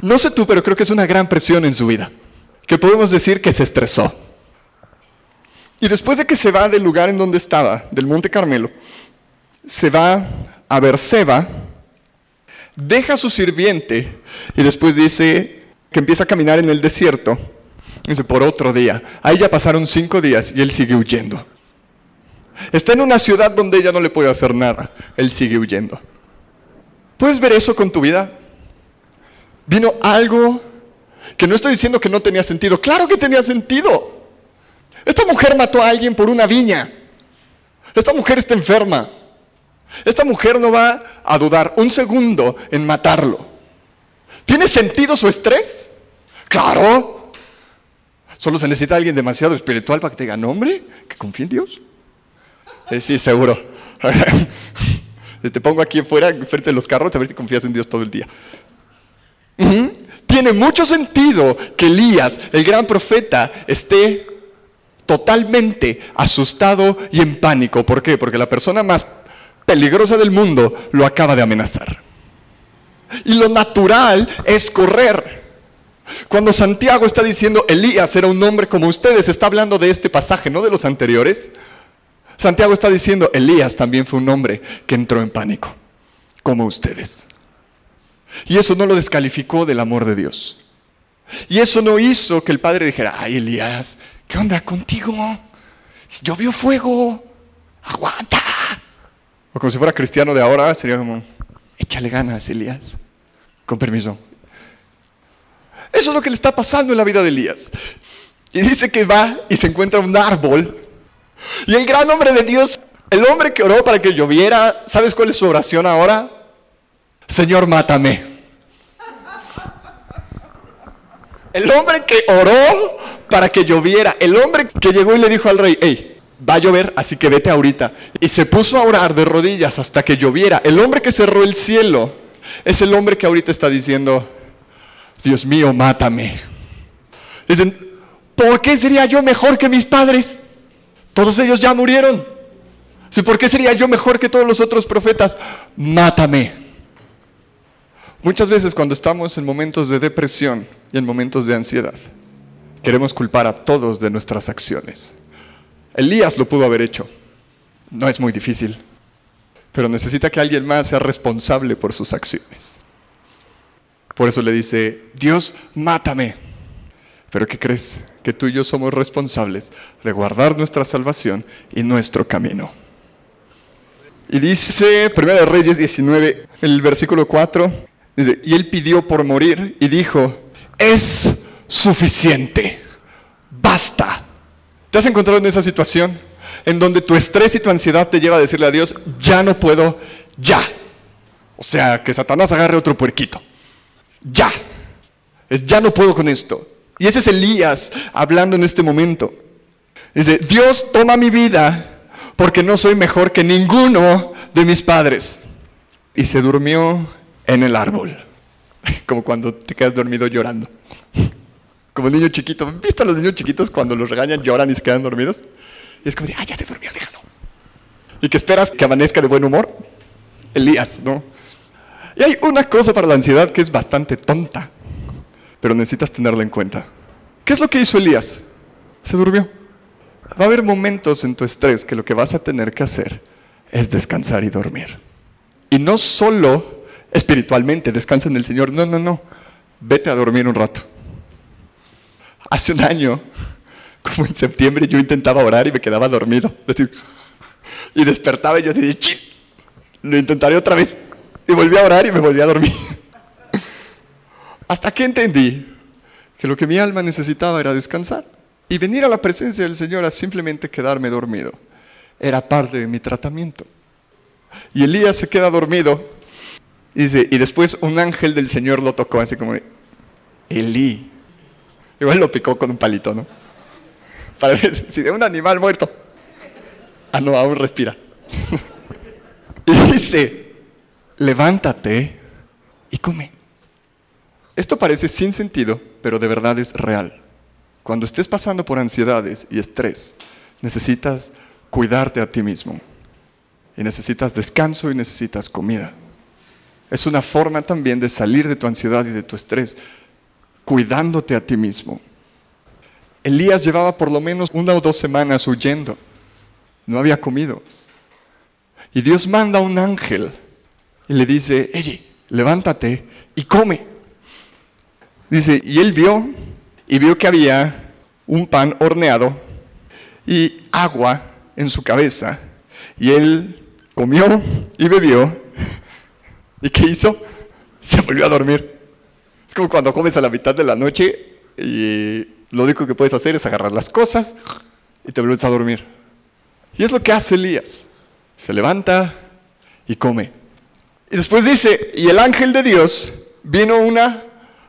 No sé tú, pero creo que es una gran presión en su vida. Que podemos decir que se estresó. Y después de que se va del lugar en donde estaba, del Monte Carmelo, se va a Berseba, deja a su sirviente y después dice que empieza a caminar en el desierto. Dice, por otro día. Ahí ya pasaron cinco días y él sigue huyendo. Está en una ciudad donde ella no le puede hacer nada. Él sigue huyendo. ¿Puedes ver eso con tu vida? Vino algo que no estoy diciendo que no tenía sentido. Claro que tenía sentido. Esta mujer mató a alguien por una viña. Esta mujer está enferma. Esta mujer no va a dudar un segundo en matarlo. ¿Tiene sentido su estrés? Claro. Solo se necesita alguien demasiado espiritual para que te diga, nombre, que confíe en Dios. Eh, sí, seguro. te pongo aquí afuera, frente a los carros, a ver si confías en Dios todo el día. Tiene mucho sentido que Elías, el gran profeta, esté totalmente asustado y en pánico. ¿Por qué? Porque la persona más peligrosa del mundo lo acaba de amenazar. Y lo natural es correr. Cuando Santiago está diciendo Elías era un hombre como ustedes, está hablando de este pasaje, no de los anteriores. Santiago está diciendo Elías también fue un hombre que entró en pánico, como ustedes. Y eso no lo descalificó del amor de Dios. Y eso no hizo que el padre dijera, ay Elías, ¿qué onda contigo? Llovió fuego, aguanta. O como si fuera cristiano de ahora, sería como, échale ganas, Elías. Con permiso. Eso es lo que le está pasando en la vida de Elías. Y dice que va y se encuentra un árbol. Y el gran hombre de Dios El hombre que oró para que lloviera, ¿sabes cuál es su oración ahora? Señor, mátame. El hombre que oró para que lloviera, el hombre que llegó y le dijo al rey, hey, va a llover, así que vete ahorita. Y se puso a orar de rodillas hasta que lloviera. El hombre que cerró el cielo es el hombre que ahorita está diciendo, Dios mío, mátame. Dicen, ¿por qué sería yo mejor que mis padres? Todos ellos ya murieron. ¿Por qué sería yo mejor que todos los otros profetas? Mátame. Muchas veces cuando estamos en momentos de depresión y en momentos de ansiedad, queremos culpar a todos de nuestras acciones. Elías lo pudo haber hecho. No es muy difícil, pero necesita que alguien más sea responsable por sus acciones. Por eso le dice, Dios, mátame. Pero ¿qué crees? Que tú y yo somos responsables de guardar nuestra salvación y nuestro camino. Y dice 1 Reyes 19, el versículo 4, dice, y él pidió por morir y dijo, es suficiente, basta. ¿Te has encontrado en esa situación en donde tu estrés y tu ansiedad te lleva a decirle a Dios, ya no puedo, ya? O sea, que Satanás agarre otro puerquito. Ya. Es ya no puedo con esto. Y ese es Elías hablando en este momento. Dice, Dios toma mi vida porque no soy mejor que ninguno de mis padres. Y se durmió en el árbol, como cuando te quedas dormido llorando. Como el niño chiquito. ¿Viste a los niños chiquitos cuando los regañan, lloran y se quedan dormidos? Y es como ah, ya se durmió, déjalo. Y que esperas que amanezca de buen humor. Elías, ¿no? Y hay una cosa para la ansiedad que es bastante tonta, pero necesitas tenerla en cuenta. ¿Qué es lo que hizo Elías? Se durmió. Va a haber momentos en tu estrés que lo que vas a tener que hacer es descansar y dormir. Y no solo espiritualmente, descansa en el Señor, no, no, no, vete a dormir un rato. Hace un año, como en septiembre, yo intentaba orar y me quedaba dormido. Y despertaba y yo decía, ¡Chit! lo intentaré otra vez. Y volví a orar y me volví a dormir. Hasta que entendí que lo que mi alma necesitaba era descansar. Y venir a la presencia del Señor a simplemente quedarme dormido era parte de mi tratamiento. Y Elías se queda dormido y, dice, y después un ángel del Señor lo tocó así como, Elí. Igual lo picó con un palito, ¿no? Para ver si de un animal muerto. Ah, no, aún respira. y dice, levántate y come. Esto parece sin sentido, pero de verdad es real. Cuando estés pasando por ansiedades y estrés, necesitas cuidarte a ti mismo. Y necesitas descanso y necesitas comida. Es una forma también de salir de tu ansiedad y de tu estrés, cuidándote a ti mismo. Elías llevaba por lo menos una o dos semanas huyendo. No había comido. Y Dios manda a un ángel y le dice, oye, levántate y come. Dice, y él vio y vio que había un pan horneado y agua en su cabeza. Y él comió y bebió. ¿Y qué hizo? Se volvió a dormir. Es como cuando comes a la mitad de la noche y lo único que puedes hacer es agarrar las cosas y te vuelves a dormir. Y es lo que hace Elías. Se levanta y come. Y después dice, y el ángel de Dios vino una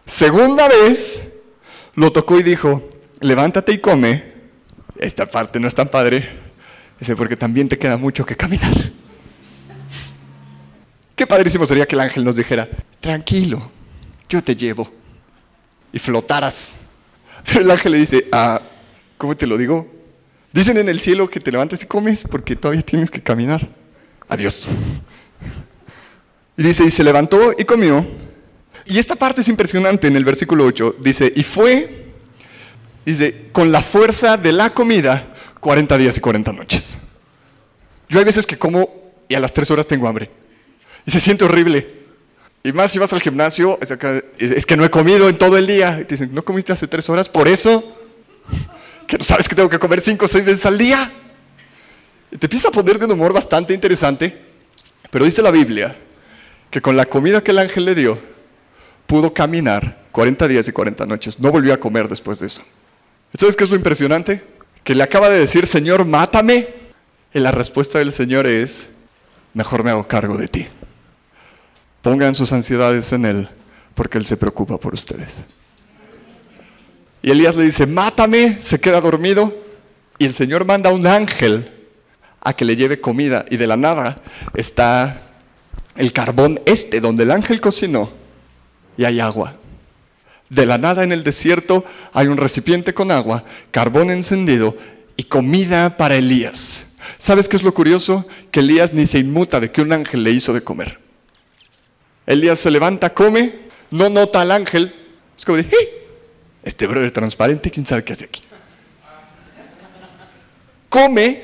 segunda vez lo tocó y dijo, levántate y come. Esta parte no es tan padre. Dice, porque también te queda mucho que caminar. Qué padrísimo sería que el ángel nos dijera, tranquilo, yo te llevo. Y flotaras. Pero el ángel le dice, ah, ¿cómo te lo digo? Dicen en el cielo que te levantes y comes porque todavía tienes que caminar. Adiós. Dice, y se levantó y comió. Y esta parte es impresionante en el versículo 8. Dice, y fue, dice, con la fuerza de la comida, 40 días y 40 noches. Yo hay veces que como y a las 3 horas tengo hambre. Y se siente horrible. Y más si vas al gimnasio, es, que no he comido en todo el día. Y te dicen, ¿no comiste hace 3 horas? Por eso, que no sabes que tengo que comer 5 o 6 veces al día. Y te empieza a poner de un humor bastante interesante. Pero dice la Biblia que con la comida que el ángel le dio, pudo caminar 40 días y 40 noches. No volvió a comer después de eso. ¿Sabes qué es lo impresionante? Que le acaba de decir, Señor, mátame. Y la respuesta del Señor es, mejor me hago cargo de ti. Pongan sus ansiedades en Él, porque Él se preocupa por ustedes. Y Elías le dice, mátame, se queda dormido. Y el Señor manda a un ángel a que le lleve comida. Y de la nada está el carbón este, donde el ángel cocinó. Y hay agua. De la nada en el desierto hay un recipiente con agua, carbón encendido y comida para Elías. ¿Sabes qué es lo curioso? Que Elías ni se inmuta de que un ángel le hizo de comer. Elías se levanta, come, no nota al ángel. Es como de, ¡Eh! este brother transparente, quién sabe qué hace aquí. Come,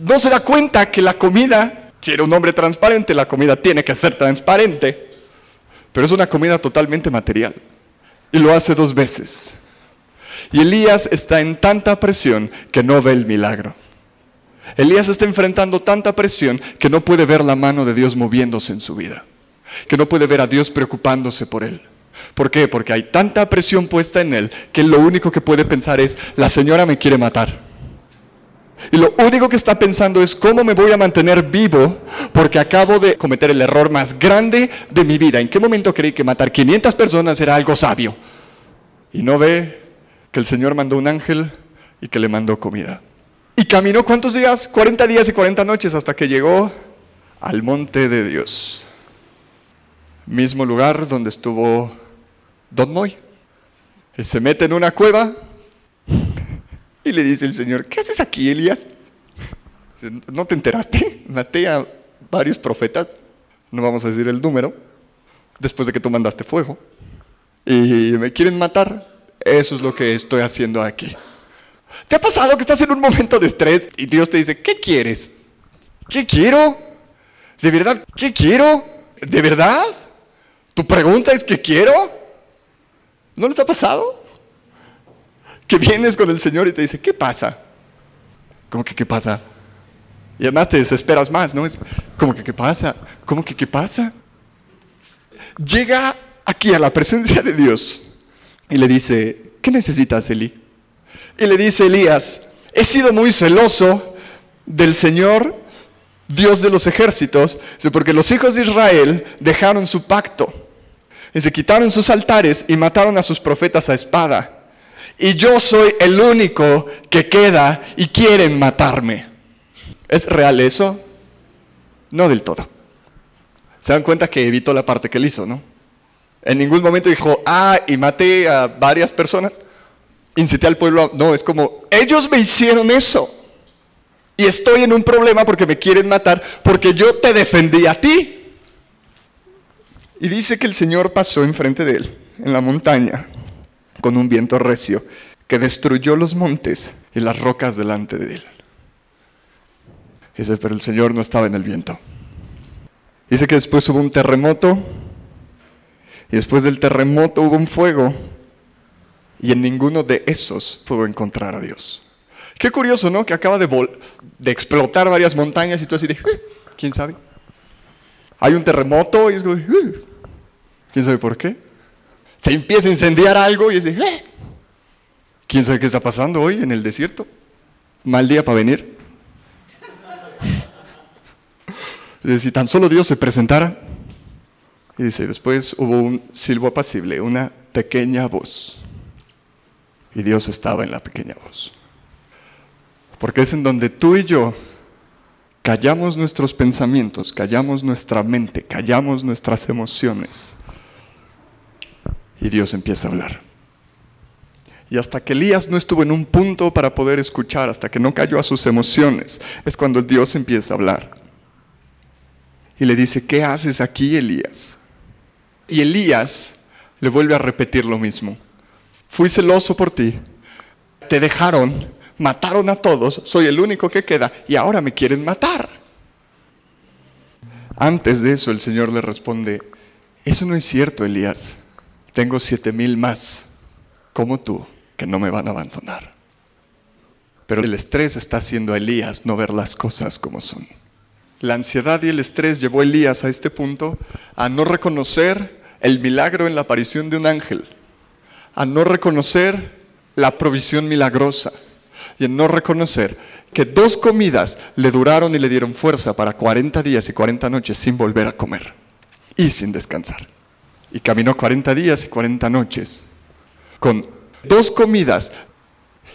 no se da cuenta que la comida, si era un hombre transparente, la comida tiene que ser transparente, pero es una comida totalmente material. Y lo hace dos veces. Y Elías está en tanta presión que no ve el milagro. Elías está enfrentando tanta presión que no puede ver la mano de Dios moviéndose en su vida. Que no puede ver a Dios preocupándose por él. ¿Por qué? Porque hay tanta presión puesta en él que lo único que puede pensar es, la señora me quiere matar. Y lo único que está pensando es cómo me voy a mantener vivo porque acabo de cometer el error más grande de mi vida. ¿En qué momento creí que matar 500 personas era algo sabio? Y no ve que el Señor mandó un ángel y que le mandó comida. Y caminó cuántos días? 40 días y 40 noches hasta que llegó al monte de Dios. Mismo lugar donde estuvo Don Moy. Él se mete en una cueva y le dice el Señor, ¿qué haces aquí, Elías? ¿No te enteraste? Maté a varios profetas, no vamos a decir el número, después de que tú mandaste fuego. Y me quieren matar. Eso es lo que estoy haciendo aquí. ¿Te ha pasado que estás en un momento de estrés y Dios te dice, ¿qué quieres? ¿Qué quiero? ¿De verdad? ¿Qué quiero? ¿De verdad? ¿Tu pregunta es qué quiero? ¿No les ha pasado? Que vienes con el Señor y te dice, ¿qué pasa? ¿Cómo que qué pasa? Y además te desesperas más, ¿no? Es como que qué pasa, ¿cómo que qué pasa? Llega aquí a la presencia de Dios y le dice, ¿qué necesitas, Eli? Y le dice Elías, he sido muy celoso del Señor, Dios de los ejércitos, porque los hijos de Israel dejaron su pacto y se quitaron sus altares y mataron a sus profetas a espada y yo soy el único que queda y quieren matarme. ¿Es real eso? No del todo. Se dan cuenta que evitó la parte que él hizo, ¿no? En ningún momento dijo, ah, y maté a varias personas. Incité al pueblo. No, es como, ellos me hicieron eso. Y estoy en un problema porque me quieren matar, porque yo te defendí a ti. Y dice que el Señor pasó enfrente de él, en la montaña, con un viento recio que destruyó los montes y las rocas delante de él. Dice, pero el Señor no estaba en el viento. Dice que después hubo un terremoto y después del terremoto hubo un fuego y en ninguno de esos pudo encontrar a Dios. Qué curioso, ¿no? Que acaba de, explotar varias montañas y tú así de, ¿quién sabe? Hay un terremoto y es como, ¿quién sabe por qué? Se empieza a incendiar algo y dice, ¡eh! ¿quién sabe qué está pasando hoy en el desierto? Mal día para venir. si tan solo Dios se presentara. Y dice, después hubo un silbo apacible, una pequeña voz. Y Dios estaba en la pequeña voz. Porque es en donde tú y yo callamos nuestros pensamientos, callamos nuestra mente, callamos nuestras emociones y Dios empieza a hablar. Y hasta que Elías no estuvo en un punto para poder escuchar, hasta que no cayó a sus emociones, es cuando Dios empieza a hablar. Y le dice, ¿qué haces aquí, Elías? Y Elías le vuelve a repetir lo mismo. Fui celoso por ti, te dejaron, mataron a todos, soy el único que queda y ahora me quieren matar. Antes de eso el Señor le responde, eso no es cierto, Elías tengo siete mil más como tú que no me van a abandonar. Pero el estrés está haciendo a Elías no ver las cosas como son. La ansiedad y el estrés llevó a Elías a este punto a no reconocer el milagro en la aparición de un ángel, a no reconocer la provisión milagrosa y a no reconocer que dos comidas le duraron y le dieron fuerza para 40 días y 40 noches sin volver a comer y sin descansar. Y caminó 40 días y 40 noches con dos comidas.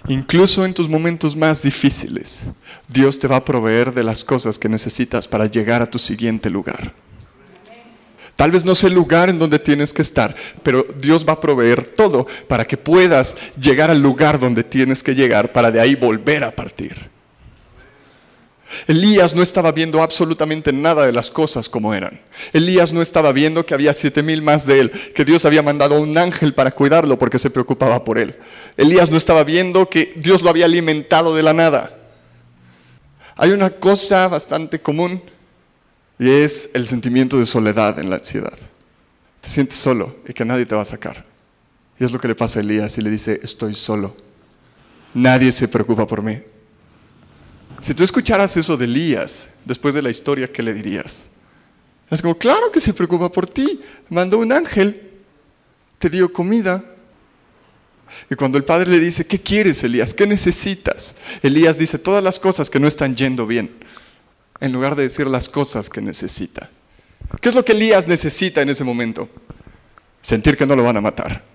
Incluso en tus momentos más difíciles, Dios te va a proveer de las cosas que necesitas para llegar a tu siguiente lugar. Tal vez no sea el lugar en donde tienes que estar, pero Dios va a proveer todo para que puedas llegar al lugar donde tienes que llegar para de ahí volver a partir. Elías no estaba viendo absolutamente nada de las cosas como eran. Elías no estaba viendo que había siete mil más de él, que Dios había mandado a un ángel para cuidarlo porque se preocupaba por él. Elías no estaba viendo que Dios lo había alimentado de la nada. Hay una cosa bastante común y es el sentimiento de soledad en la ansiedad. Te sientes solo y que nadie te va a sacar. Y es lo que le pasa a Elías y le dice, estoy solo. Nadie se preocupa por mí. Si tú escucharas eso de Elías, después de la historia, ¿qué le dirías? Es como, claro que se preocupa por ti. Mandó un ángel, te dio comida. Y cuando el padre le dice, ¿qué quieres, Elías? ¿Qué necesitas? Elías dice todas las cosas que no están yendo bien en lugar de decir las cosas que necesita. ¿Qué es lo que Elías necesita en ese momento? Sentir que no lo van a matar.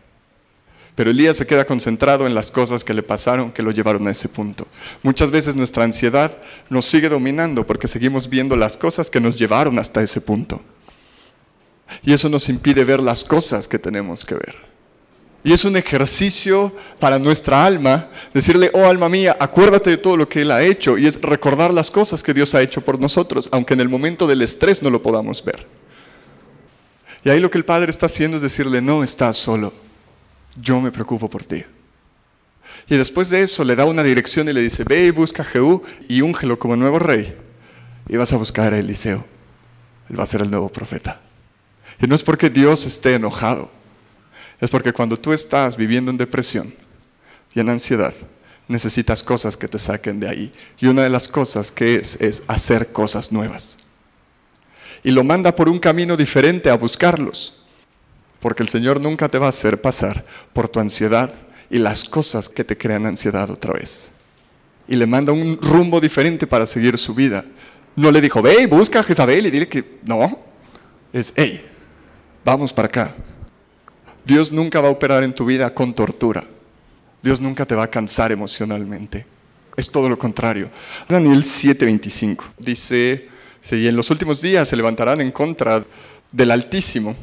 Pero Elías se queda concentrado en las cosas que le pasaron, que lo llevaron a ese punto. Muchas veces nuestra ansiedad nos sigue dominando porque seguimos viendo las cosas que nos llevaron hasta ese punto. Y eso nos impide ver las cosas que tenemos que ver. Y es un ejercicio para nuestra alma, decirle, oh alma mía, acuérdate de todo lo que Él ha hecho. Y es recordar las cosas que Dios ha hecho por nosotros, aunque en el momento del estrés no lo podamos ver. Y ahí lo que el Padre está haciendo es decirle, no estás solo, yo me preocupo por ti. Y después de eso le da una dirección y le dice, ve y busca a Jehú y úngelo como nuevo rey. Y vas a buscar a Eliseo. Él va a ser el nuevo profeta. Y no es porque Dios esté enojado es porque cuando tú estás viviendo en depresión y en ansiedad, necesitas cosas que te saquen de ahí. Y una de las cosas que es es hacer cosas nuevas. Y lo manda por un camino diferente a buscarlos. Porque el Señor nunca te va a hacer pasar por tu ansiedad y las cosas que te crean ansiedad otra vez. Y le manda un rumbo diferente para seguir su vida. No le dijo, ve y busca a Jezabel y dile que no. Es, hey, vamos para acá. Dios nunca va a operar en tu vida con tortura. Dios nunca te va a cansar emocionalmente. Es todo lo contrario. Daniel 7:25 dice, y en los últimos días se levantarán en contra del Altísimo.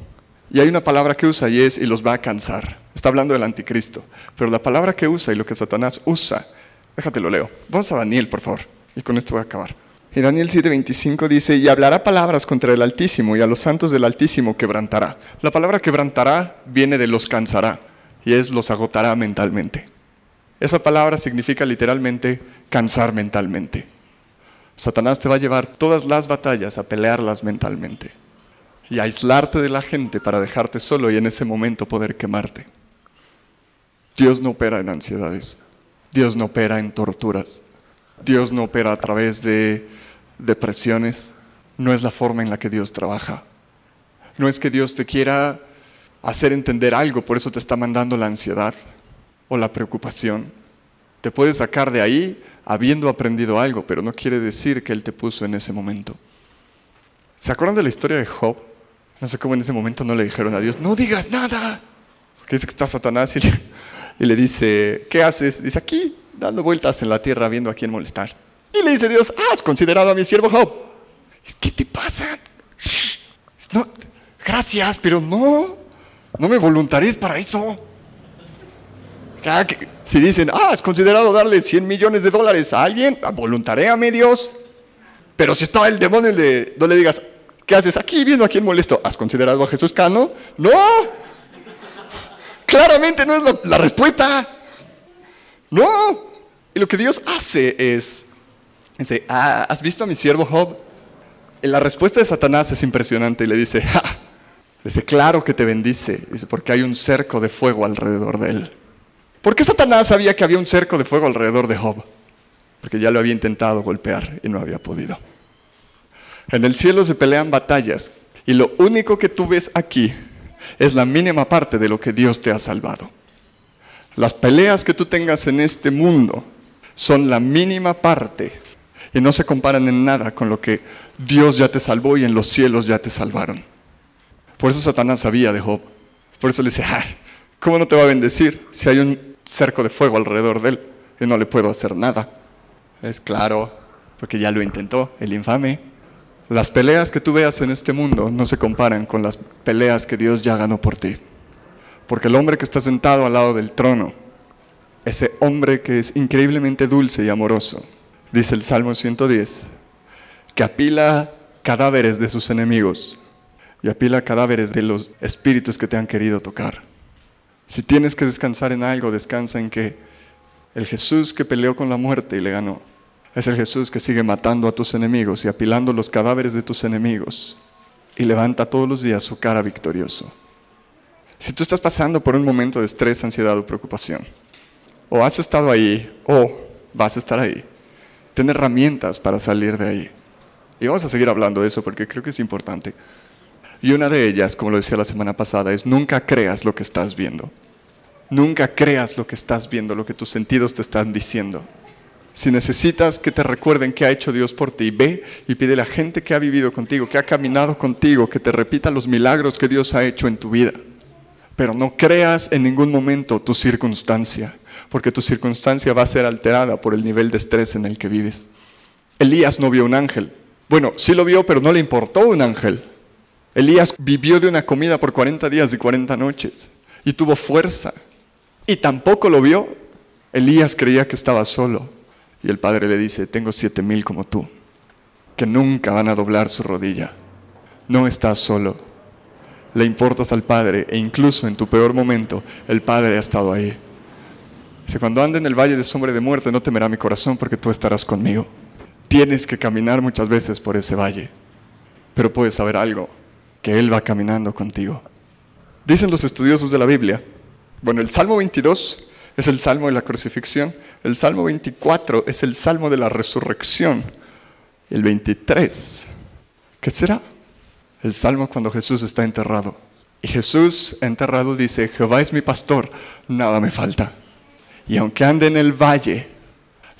Y hay una palabra que usa y es, y los va a cansar. Está hablando del anticristo. Pero la palabra que usa y lo que Satanás usa, déjate lo leo. Vamos a Daniel, por favor. Y con esto voy a acabar. Y Daniel 7:25 dice, y hablará palabras contra el Altísimo, y a los santos del Altísimo quebrantará. La palabra quebrantará viene de los cansará, y es los agotará mentalmente. Esa palabra significa literalmente cansar mentalmente. Satanás te va a llevar todas las batallas a pelearlas mentalmente y aislarte de la gente para dejarte solo y en ese momento poder quemarte. Dios no opera en ansiedades, Dios no opera en torturas, Dios no opera a través de depresiones. No es la forma en la que Dios trabaja. No es que Dios te quiera hacer entender algo, por eso te está mandando la ansiedad o la preocupación. Te puede sacar de ahí habiendo aprendido algo, pero no quiere decir que Él te puso en ese momento. ¿Se acuerdan de la historia de Job? No sé cómo en ese momento no le dijeron a Dios, no digas nada. Porque dice que está Satanás y le, dice, ¿qué haces? Dice, aquí, dando vueltas en la tierra viendo a quién molestar. Y le dice Dios, ah, has considerado a mi siervo Job. ¿Qué te pasa? gracias, pero no, no me voluntarías para eso. Si dicen, ah, has considerado darle 100 millones de dólares a alguien, ah, voluntaréame Dios. Pero si está el demonio, no le digas, ¿qué haces aquí viendo a quién molesto? ¿Has considerado a Jesús Cano? No. Claramente no es la respuesta. No. Y lo que Dios hace es, dice, ah, ¿has visto a mi siervo Job? Y la respuesta de Satanás es impresionante y le dice, ja. dice, claro que te bendice, dice, porque hay un cerco de fuego alrededor de él. ¿Por qué Satanás sabía que había un cerco de fuego alrededor de Job? Porque ya lo había intentado golpear y no había podido. En el cielo se pelean batallas y lo único que tú ves aquí es la mínima parte de lo que Dios te ha salvado. Las peleas que tú tengas en este mundo son la mínima parte y no se comparan en nada con lo que Dios ya te salvó y en los cielos ya te salvaron. Por eso Satanás sabía de Job. Por eso le dice, ¿cómo no te va a bendecir si hay un cerco de fuego alrededor de él y no le puedo hacer nada? Es claro, porque ya lo intentó, el infame. Las peleas que tú veas en este mundo no se comparan con las peleas que Dios ya ganó por ti. Porque el hombre que está sentado al lado del trono, ese hombre que es increíblemente dulce y amoroso, dice el Salmo 110, que apila cadáveres de sus enemigos y apila cadáveres de los espíritus que te han querido tocar. Si tienes que descansar en algo, descansa en que el Jesús que peleó con la muerte y le ganó, es el Jesús que sigue matando a tus enemigos y apilando los cadáveres de tus enemigos y levanta todos los días su cara victorioso. Si tú estás pasando por un momento de estrés, ansiedad o preocupación, o has estado ahí o vas a estar ahí, ten herramientas para salir de ahí. Y vamos a seguir hablando de eso porque creo que es importante. Y una de ellas, como lo decía la semana pasada, es nunca creas lo que estás viendo. Nunca creas lo que estás viendo, lo que tus sentidos te están diciendo. Si necesitas que te recuerden qué ha hecho Dios por ti, ve y pide a la gente que ha vivido contigo, que ha caminado contigo, que te repita los milagros que Dios ha hecho en tu vida. Pero no creas en ningún momento tu circunstancia, porque tu circunstancia va a ser alterada por el nivel de estrés en el que vives. Elías no vio un ángel. Bueno, sí lo vio, pero no le importó un ángel. Elías vivió de una comida por 40 días y 40 noches y tuvo fuerza. Y tampoco lo vio. Elías creía que estaba solo. Y el padre le dice, tengo siete mil como tú, que nunca van a doblar su rodilla. No estás solo. Le importas al Padre e incluso en tu peor momento el Padre ha estado ahí. Dice, cuando ande en el valle de sombra de muerte no temerá mi corazón porque tú estarás conmigo. Tienes que caminar muchas veces por ese valle, pero puedes saber algo, que Él va caminando contigo. Dicen los estudiosos de la Biblia, bueno, el Salmo 22 es el Salmo de la crucifixión, el Salmo 24 es el Salmo de la resurrección, el 23, ¿qué será? El Salmo cuando Jesús está enterrado. Y Jesús enterrado dice, Jehová es mi pastor, nada me falta. Y aunque ande en el valle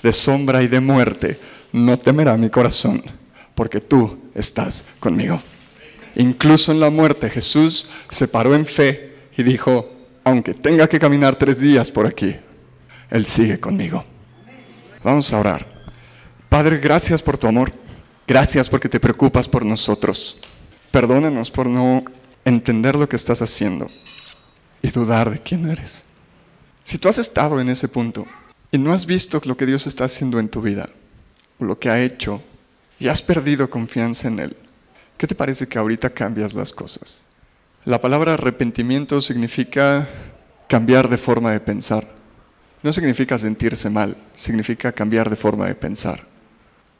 de sombra y de muerte, no temerá mi corazón, porque tú estás conmigo. Incluso en la muerte Jesús se paró en fe y dijo, aunque tenga que caminar tres días por aquí, Él sigue conmigo. Vamos a orar. Padre, gracias por tu amor. Gracias porque te preocupas por nosotros. Perdónanos por no entender lo que estás haciendo y dudar de quién eres. Si tú has estado en ese punto y no has visto lo que Dios está haciendo en tu vida, o lo que ha hecho, y has perdido confianza en Él, ¿qué te parece que ahorita cambias las cosas? La palabra arrepentimiento significa cambiar de forma de pensar. No significa sentirse mal, significa cambiar de forma de pensar.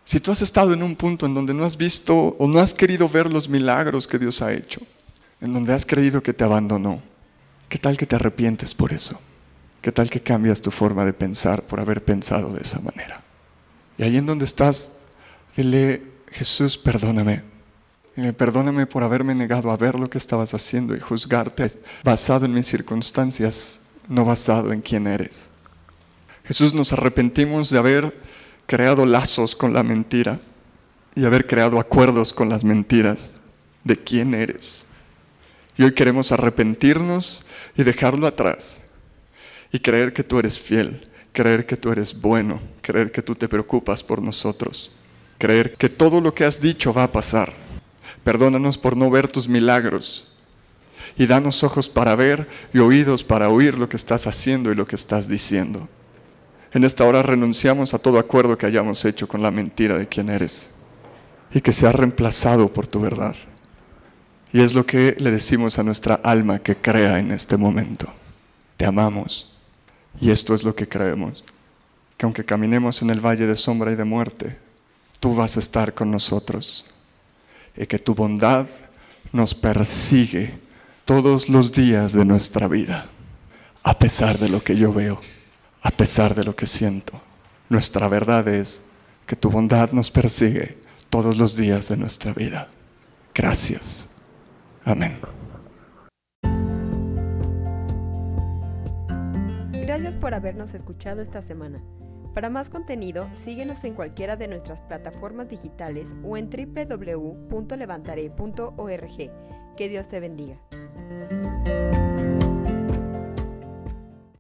Si tú has estado en un punto en donde no has visto o no has querido ver los milagros que Dios ha hecho, en donde has creído que te abandonó, ¿qué tal que te arrepientes por eso? ¿Qué tal que cambias tu forma de pensar por haber pensado de esa manera? Y ahí en donde estás, dile, Jesús, perdóname. Perdóname por haberme negado a ver lo que estabas haciendo y juzgarte basado en mis circunstancias, no basado en quién eres. Jesús, nos arrepentimos de haber creado lazos con la mentira y haber creado acuerdos con las mentiras de quién eres. Y hoy queremos arrepentirnos y dejarlo atrás y creer que tú eres fiel, creer que tú eres bueno, creer que tú te preocupas por nosotros, creer que todo lo que has dicho va a pasar. Perdónanos por no ver tus milagros y danos ojos para ver y oídos para oír lo que estás haciendo y lo que estás diciendo. En esta hora renunciamos a todo acuerdo que hayamos hecho con la mentira de quién eres y que sea reemplazado por tu verdad. Y es lo que le decimos a nuestra alma que crea en este momento. Te amamos y esto es lo que creemos, que aunque caminemos en el valle de sombra y de muerte, tú vas a estar con nosotros y que tu bondad nos persigue todos los días de nuestra vida, a pesar de lo que yo veo, a pesar de lo que siento. Nuestra verdad es que tu bondad nos persigue todos los días de nuestra vida. Gracias. Amén. Gracias por habernos escuchado esta semana. Para más contenido, síguenos en cualquiera de nuestras plataformas digitales o en www.levantaré.org. Que Dios te bendiga.